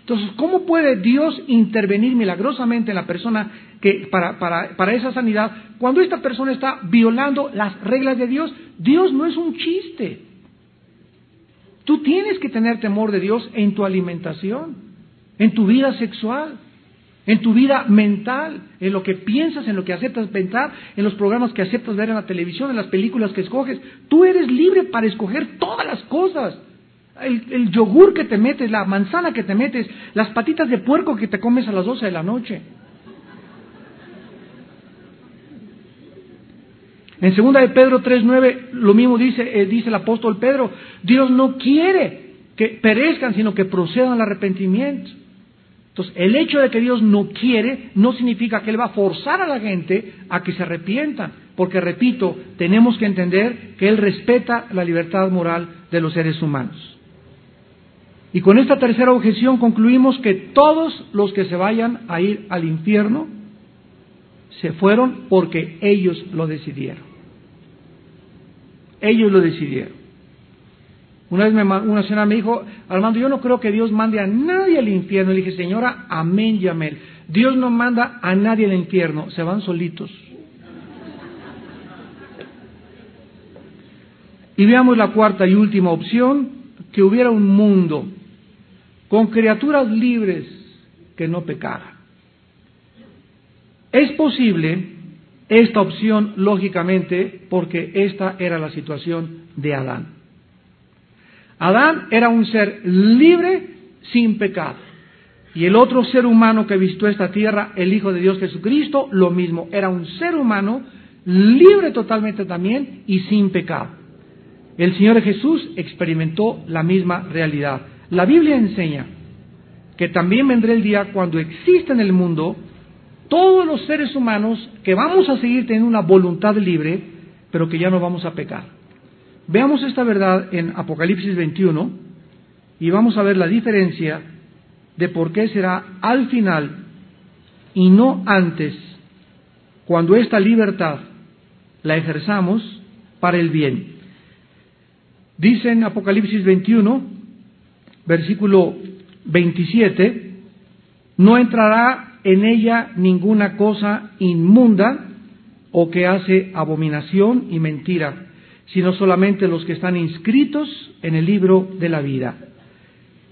Entonces, ¿cómo puede Dios intervenir milagrosamente en la persona que, para, para, para esa sanidad cuando esta persona está violando las reglas de Dios? Dios no es un chiste. Tú tienes que tener temor de Dios en tu alimentación, en tu vida sexual, en tu vida mental, en lo que piensas, en lo que aceptas pensar, en los programas que aceptas ver en la televisión, en las películas que escoges. Tú eres libre para escoger todas las cosas el, yogur que te metes, la manzana que te metes, las patitas de puerco que te comes a las 12 de la noche. En segunda de Pedro 3.9 lo mismo dice, eh, dice el apóstol Pedro, Dios no quiere que perezcan, sino que procedan al arrepentimiento. Entonces, el hecho de que Dios no quiere no significa que Él va a forzar a la gente a que se arrepientan, porque, repito, tenemos que entender que Él respeta la libertad moral de los seres humanos. Y con esta tercera objeción concluimos que todos los que se vayan a ir al infierno se fueron porque ellos lo decidieron. Ellos lo decidieron. Una vez me, una señora me dijo, Armando, yo no creo que Dios mande a nadie al infierno. Le dije, señora, amén y amén. Dios no manda a nadie al infierno, se van solitos. Y veamos la cuarta y última opción, que hubiera un mundo con criaturas libres que no pecaran. Es posible esta opción, lógicamente, porque esta era la situación de Adán. Adán era un ser libre sin pecado. Y el otro ser humano que vistió esta tierra, el Hijo de Dios Jesucristo, lo mismo. Era un ser humano libre totalmente también y sin pecado. El Señor Jesús experimentó la misma realidad. La Biblia enseña que también vendrá el día cuando exista en el mundo todos los seres humanos que vamos a seguir teniendo una voluntad libre, pero que ya no vamos a pecar. Veamos esta verdad en Apocalipsis 21 y vamos a ver la diferencia de por qué será al final y no antes cuando esta libertad la ejerzamos para el bien. Dice en Apocalipsis 21, versículo 27, no entrará en ella ninguna cosa inmunda o que hace abominación y mentira, sino solamente los que están inscritos en el libro de la vida.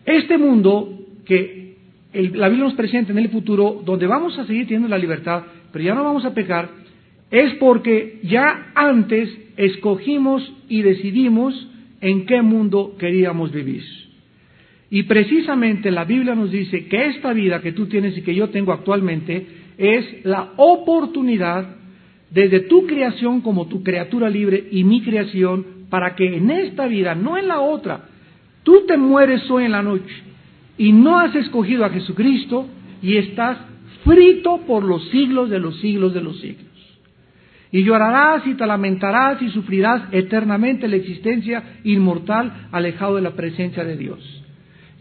Este mundo que la Biblia nos presenta en el futuro, donde vamos a seguir teniendo la libertad, pero ya no vamos a pecar, es porque ya antes escogimos y decidimos en qué mundo queríamos vivir. Y precisamente la Biblia nos dice que esta vida que tú tienes y que yo tengo actualmente es la oportunidad desde tu creación como tu criatura libre y mi creación para que en esta vida, no en la otra, tú te mueres hoy en la noche y no has escogido a Jesucristo y estás frito por los siglos de los siglos de los siglos. Y llorarás y te lamentarás y sufrirás eternamente la existencia inmortal alejado de la presencia de Dios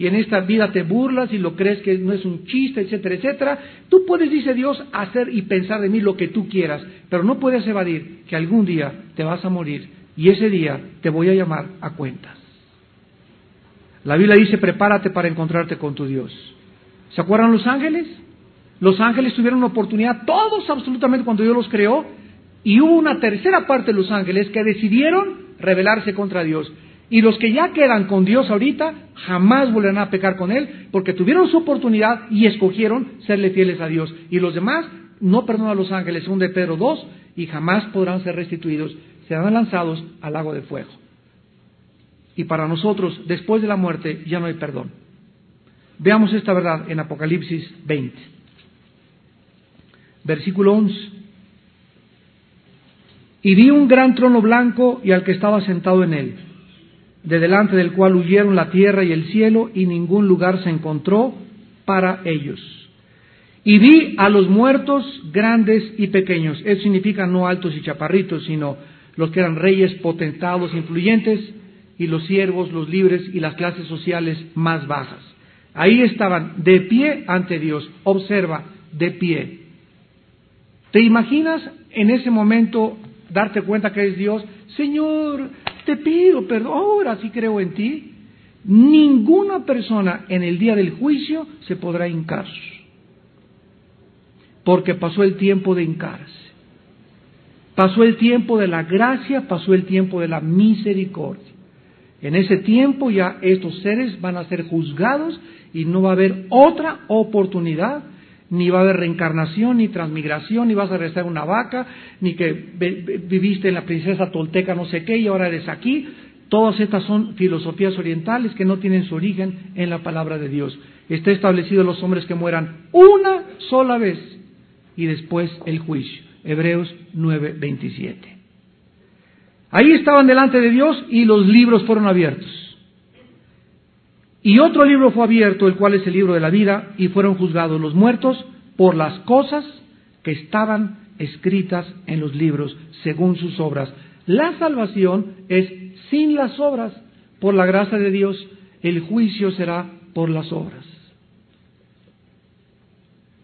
y en esta vida te burlas y lo crees que no es un chiste, etcétera, etcétera, tú puedes, dice Dios, hacer y pensar de mí lo que tú quieras, pero no puedes evadir que algún día te vas a morir y ese día te voy a llamar a cuentas. La Biblia dice, prepárate para encontrarte con tu Dios. ¿Se acuerdan los ángeles? Los ángeles tuvieron una oportunidad, todos absolutamente cuando Dios los creó, y hubo una tercera parte de los ángeles que decidieron rebelarse contra Dios. Y los que ya quedan con Dios ahorita jamás volverán a pecar con Él porque tuvieron su oportunidad y escogieron serle fieles a Dios. Y los demás no perdonan a los ángeles, según de Pedro 2, y jamás podrán ser restituidos. Serán lanzados al lago de fuego. Y para nosotros, después de la muerte, ya no hay perdón. Veamos esta verdad en Apocalipsis 20. Versículo 11. Y vi un gran trono blanco y al que estaba sentado en él de delante del cual huyeron la tierra y el cielo, y ningún lugar se encontró para ellos. Y vi a los muertos grandes y pequeños. Eso significa no altos y chaparritos, sino los que eran reyes, potentados, influyentes, y los siervos, los libres y las clases sociales más bajas. Ahí estaban de pie ante Dios. Observa, de pie. ¿Te imaginas en ese momento darte cuenta que es Dios? Señor, te pido perdón, ahora sí creo en ti. Ninguna persona en el día del juicio se podrá hincar, porque pasó el tiempo de hincarse. Pasó el tiempo de la gracia, pasó el tiempo de la misericordia. En ese tiempo ya estos seres van a ser juzgados y no va a haber otra oportunidad ni va a haber reencarnación, ni transmigración, ni vas a regresar una vaca, ni que viviste en la princesa tolteca no sé qué y ahora eres aquí. Todas estas son filosofías orientales que no tienen su origen en la palabra de Dios. Está establecido los hombres que mueran una sola vez y después el juicio. Hebreos 9:27. Ahí estaban delante de Dios y los libros fueron abiertos. Y otro libro fue abierto, el cual es el libro de la vida, y fueron juzgados los muertos por las cosas que estaban escritas en los libros, según sus obras. La salvación es sin las obras, por la gracia de Dios, el juicio será por las obras.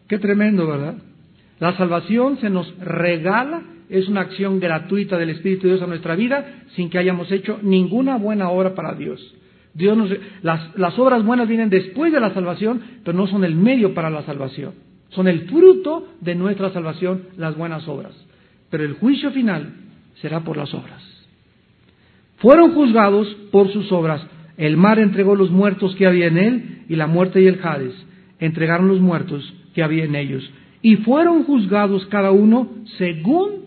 Qué tremendo, ¿verdad? La salvación se nos regala, es una acción gratuita del Espíritu de Dios a nuestra vida, sin que hayamos hecho ninguna buena obra para Dios. Dios las, las obras buenas vienen después de la salvación, pero no son el medio para la salvación. Son el fruto de nuestra salvación, las buenas obras. Pero el juicio final será por las obras. Fueron juzgados por sus obras. El mar entregó los muertos que había en él, y la muerte y el Hades entregaron los muertos que había en ellos. Y fueron juzgados cada uno según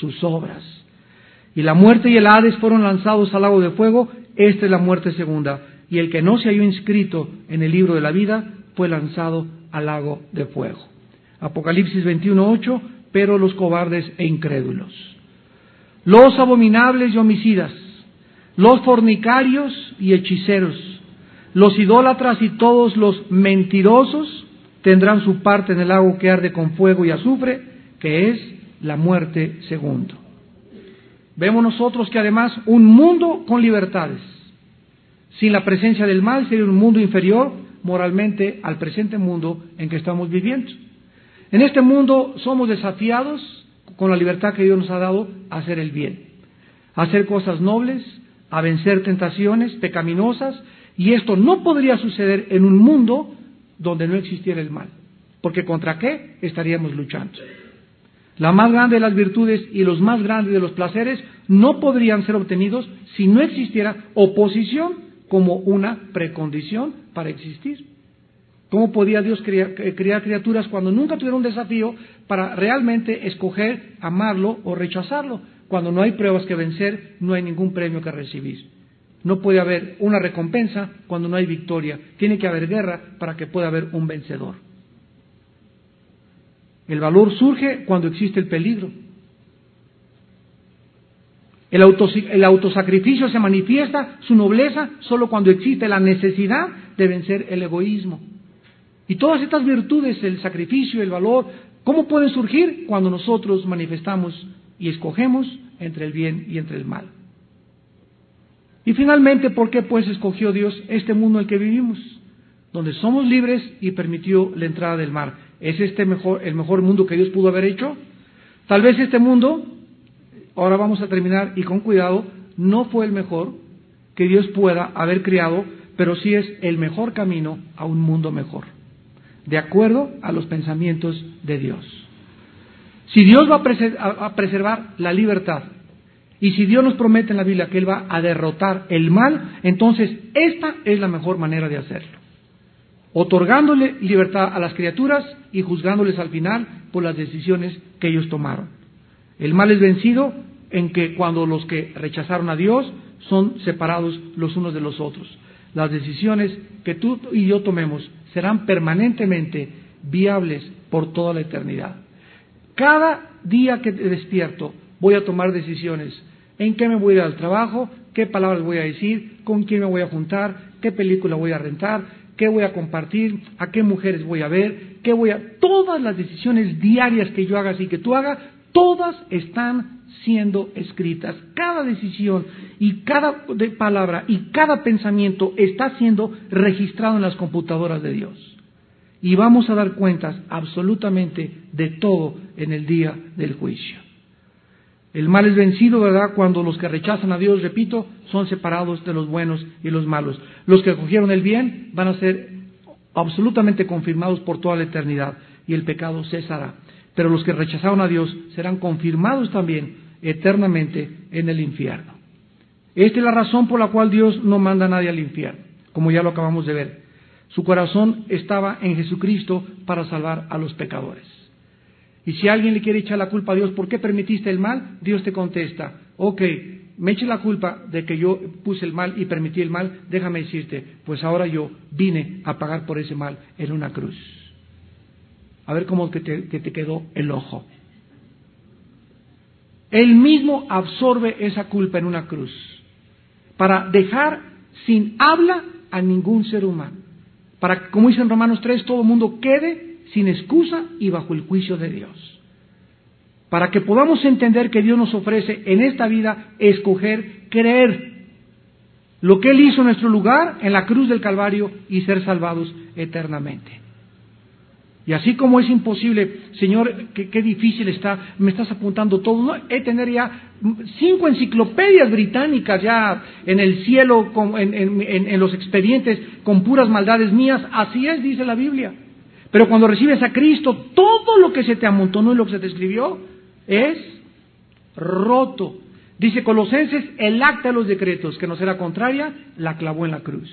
sus obras. Y la muerte y el Hades fueron lanzados al lago de fuego. Esta es la muerte segunda. Y el que no se halló inscrito en el libro de la vida fue lanzado al lago de fuego. Apocalipsis 21.8, pero los cobardes e incrédulos. Los abominables y homicidas, los fornicarios y hechiceros, los idólatras y todos los mentirosos tendrán su parte en el lago que arde con fuego y azufre, que es la muerte segunda. Vemos nosotros que además un mundo con libertades, sin la presencia del mal, sería un mundo inferior moralmente al presente mundo en que estamos viviendo. En este mundo somos desafiados con la libertad que Dios nos ha dado a hacer el bien, a hacer cosas nobles, a vencer tentaciones pecaminosas, y esto no podría suceder en un mundo donde no existiera el mal, porque contra qué estaríamos luchando. La más grande de las virtudes y los más grandes de los placeres no podrían ser obtenidos si no existiera oposición como una precondición para existir. ¿Cómo podía Dios crear, criaturas cuando nunca tuvieron un desafío para realmente escoger amarlo o rechazarlo? Cuando no hay pruebas que vencer, no hay ningún premio que recibir. No puede haber una recompensa cuando no hay victoria. Tiene que haber guerra para que pueda haber un vencedor. El valor surge cuando existe el peligro. El, autosacrificio se manifiesta su nobleza solo cuando existe la necesidad de vencer el egoísmo. Y todas estas virtudes, el sacrificio, el valor, ¿cómo pueden surgir? Cuando nosotros manifestamos y escogemos entre el bien y entre el mal. Y finalmente, ¿por qué pues escogió Dios este mundo en el que vivimos? Donde somos libres y permitió la entrada del mar. ¿Es este mejor, el mejor mundo que Dios pudo haber hecho? Tal vez este mundo, ahora vamos a terminar y con cuidado, no fue el mejor que Dios pueda haber creado, pero sí es el mejor camino a un mundo mejor, de acuerdo a los pensamientos de Dios. Si Dios va a preservar la libertad y si Dios nos promete en la Biblia que Él va a derrotar el mal, entonces esta es la mejor manera de hacerlo. Otorgándole libertad a las criaturas y juzgándoles al final por las decisiones que ellos tomaron. El mal es vencido en que cuando los que rechazaron a Dios son separados los unos de los otros. Las decisiones que tú y yo tomemos serán permanentemente viables por toda la eternidad. Cada día que despierto voy a tomar decisiones en qué me voy a ir al trabajo, qué palabras voy a decir, con quién me voy a juntar, qué película voy a rentar, qué voy a compartir, a qué mujeres voy a ver, qué voy a... Todas las decisiones diarias que yo haga y que tú hagas, todas están siendo escritas. Cada decisión y cada palabra y cada pensamiento está siendo registrado en las computadoras de Dios. Y vamos a dar cuentas absolutamente de todo en el día del juicio. El mal es vencido, ¿verdad? Cuando los que rechazan a Dios, repito, son separados de los buenos y los malos. Los que cogieron el bien van a ser absolutamente confirmados por toda la eternidad y el pecado cesará. Pero los que rechazaron a Dios serán confirmados también eternamente en el infierno. Esta es la razón por la cual Dios no manda a nadie al infierno, como ya lo acabamos de ver. Su corazón estaba en Jesucristo para salvar a los pecadores. Y si alguien le quiere echar la culpa a Dios, ¿por qué permitiste el mal? Dios te contesta, ok, me eche la culpa de que yo puse el mal y permití el mal, déjame decirte, pues ahora yo vine a pagar por ese mal en una cruz. A ver cómo te, que te quedó el ojo. Él mismo absorbe esa culpa en una cruz para dejar sin habla a ningún ser humano. Para que, como dice en Romanos 3, todo el mundo quede sin excusa y bajo el juicio de Dios. Para que podamos entender que Dios nos ofrece en esta vida escoger creer lo que Él hizo en nuestro lugar en la cruz del Calvario y ser salvados eternamente. Y así como es imposible, Señor, qué, difícil está, me estás apuntando todo. No, he tener ya cinco enciclopedias británicas ya en el cielo, en los expedientes con puras maldades mías. Así es, dice la Biblia. Pero cuando recibes a Cristo, todo lo que se te amontonó y lo que se te escribió es roto. Dice Colosenses, el acta de los decretos, que no será contraria, la clavó en la cruz.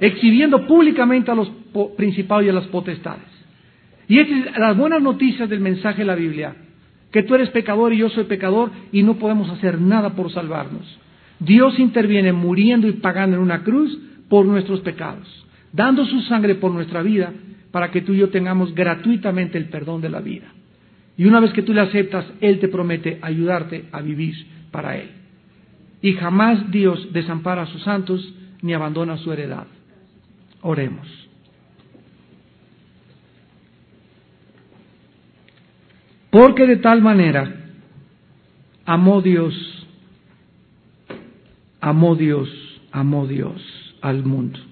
Exhibiendo públicamente a los principados y a las potestades. Y estas es las buenas noticias del mensaje de la Biblia, que tú eres pecador y yo soy pecador y no podemos hacer nada por salvarnos. Dios interviene muriendo y pagando en una cruz por nuestros pecados dando su sangre por nuestra vida para que tú y yo tengamos gratuitamente el perdón de la vida. Y una vez que tú le aceptas, Él te promete ayudarte a vivir para Él. Y jamás Dios desampara a sus santos ni abandona su heredad. Oremos. Porque de tal manera amó Dios, amó Dios, amó Dios al mundo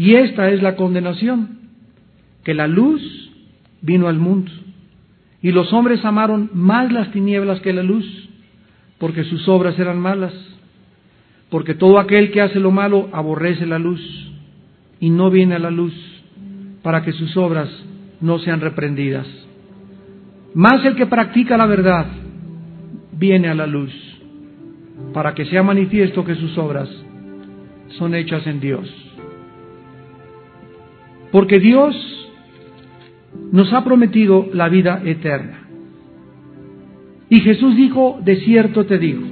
Y esta es la condenación, que la luz vino al mundo. Y los hombres amaron más las tinieblas que la luz, porque sus obras eran malas. Porque todo aquel que hace lo malo aborrece la luz y no viene a la luz para que sus obras no sean reprendidas. Más el que practica la verdad viene a la luz, para que sea manifiesto que sus obras son hechas en Dios. Porque Dios nos ha prometido la vida eterna. Y Jesús dijo, de cierto te digo,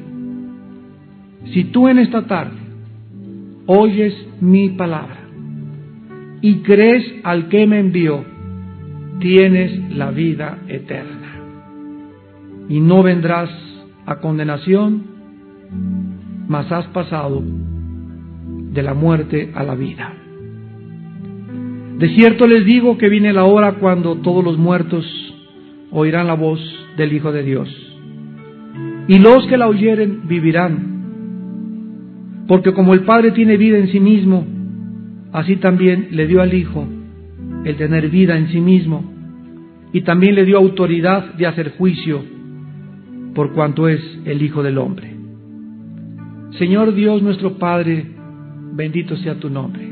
si tú en esta tarde oyes mi palabra y crees al que me envió, tienes la vida eterna. Y no vendrás a condenación, mas has pasado de la muerte a la vida. De cierto les digo que viene la hora cuando todos los muertos oirán la voz del Hijo de Dios. Y los que la oyeren vivirán. Porque como el Padre tiene vida en sí mismo, así también le dio al Hijo el tener vida en sí mismo. Y también le dio autoridad de hacer juicio por cuanto es el Hijo del Hombre. Señor Dios nuestro Padre, bendito sea tu nombre.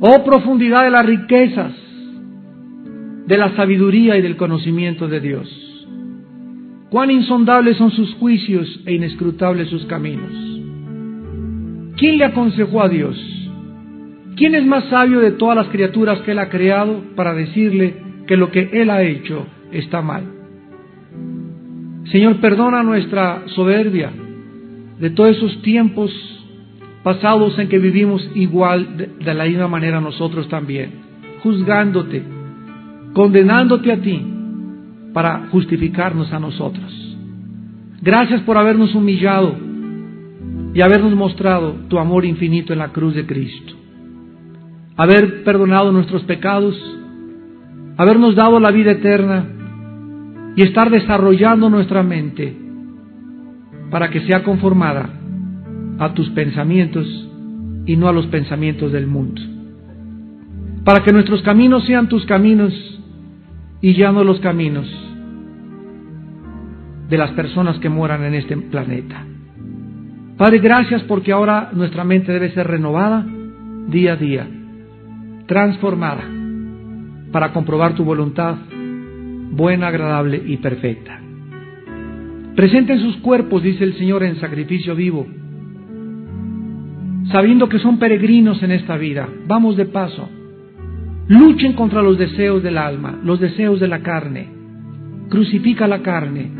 Oh profundidad de las riquezas, de la sabiduría y del conocimiento de Dios. Cuán insondables son sus juicios e inescrutables sus caminos. ¿Quién le aconsejó a Dios? ¿Quién es más sabio de todas las criaturas que Él ha creado para decirle que lo que Él ha hecho está mal? Señor, perdona nuestra soberbia de todos esos tiempos pasados en que vivimos igual de, la misma manera nosotros también, juzgándote, condenándote a ti para justificarnos a nosotros. Gracias por habernos humillado y habernos mostrado tu amor infinito en la cruz de Cristo. Haber perdonado nuestros pecados, habernos dado la vida eterna y estar desarrollando nuestra mente para que sea conformada a tus pensamientos y no a los pensamientos del mundo. Para que nuestros caminos sean tus caminos y ya no los caminos de las personas que moran en este planeta. Padre, gracias porque ahora nuestra mente debe ser renovada día a día, transformada, para comprobar tu voluntad buena, agradable y perfecta. Presenten sus cuerpos, dice el Señor, en sacrificio vivo, sabiendo que son peregrinos en esta vida. Vamos de paso. Luchen contra los deseos del alma, los deseos de la carne. Crucifica la carne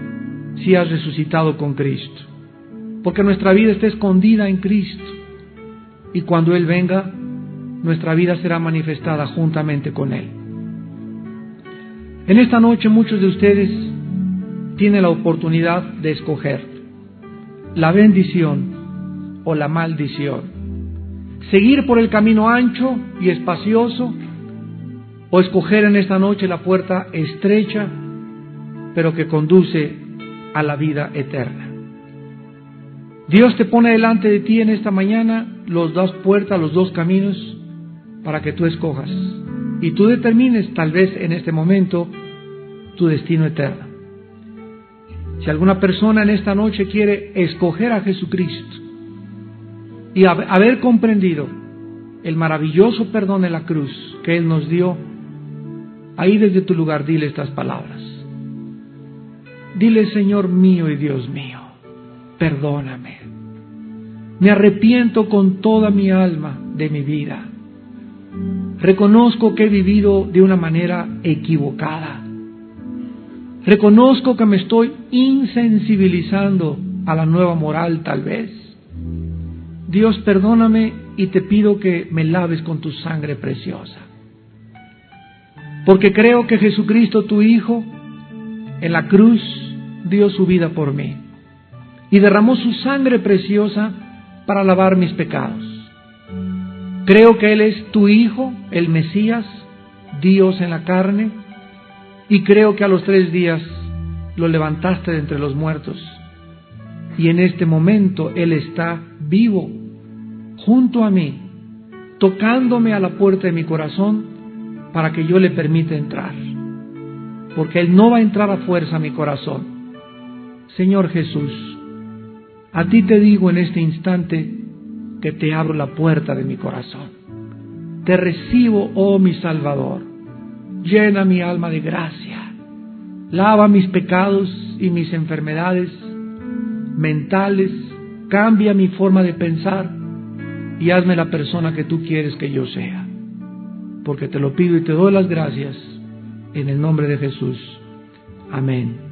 si has resucitado con Cristo. Porque nuestra vida está escondida en Cristo. Y cuando Él venga, nuestra vida será manifestada juntamente con Él. En esta noche muchos de ustedes tienen la oportunidad de escoger la bendición o la maldición seguir por el camino ancho y espacioso o escoger en esta noche la puerta estrecha pero que conduce a la vida eterna. Dios te pone delante de ti en esta mañana los dos puertas, los dos caminos para que tú escojas y tú determines tal vez en este momento tu destino eterno. Si alguna persona en esta noche quiere escoger a Jesucristo, y haber comprendido el maravilloso perdón en la cruz que Él nos dio, ahí desde tu lugar dile estas palabras. Dile, Señor mío y Dios mío, perdóname. Me arrepiento con toda mi alma de mi vida. Reconozco que he vivido de una manera equivocada. Reconozco que me estoy insensibilizando a la nueva moral tal vez. Dios perdóname y te pido que me laves con tu sangre preciosa. Porque creo que Jesucristo, tu Hijo, en la cruz dio su vida por mí y derramó su sangre preciosa para lavar mis pecados. Creo que Él es tu Hijo, el Mesías, Dios en la carne, y creo que a los tres días lo levantaste de entre los muertos. Y en este momento Él está vivo junto a mí, tocándome a la puerta de mi corazón para que yo le permita entrar. Porque Él no va a entrar a fuerza a mi corazón. Señor Jesús, a ti te digo en este instante que te abro la puerta de mi corazón. Te recibo, oh mi Salvador. llena mi alma de gracia, lava mis pecados y mis enfermedades mentales, cambia mi forma de pensar y hazme la persona que tú quieres que yo sea. Porque te lo pido y te doy las gracias en el nombre de Jesús. Amén.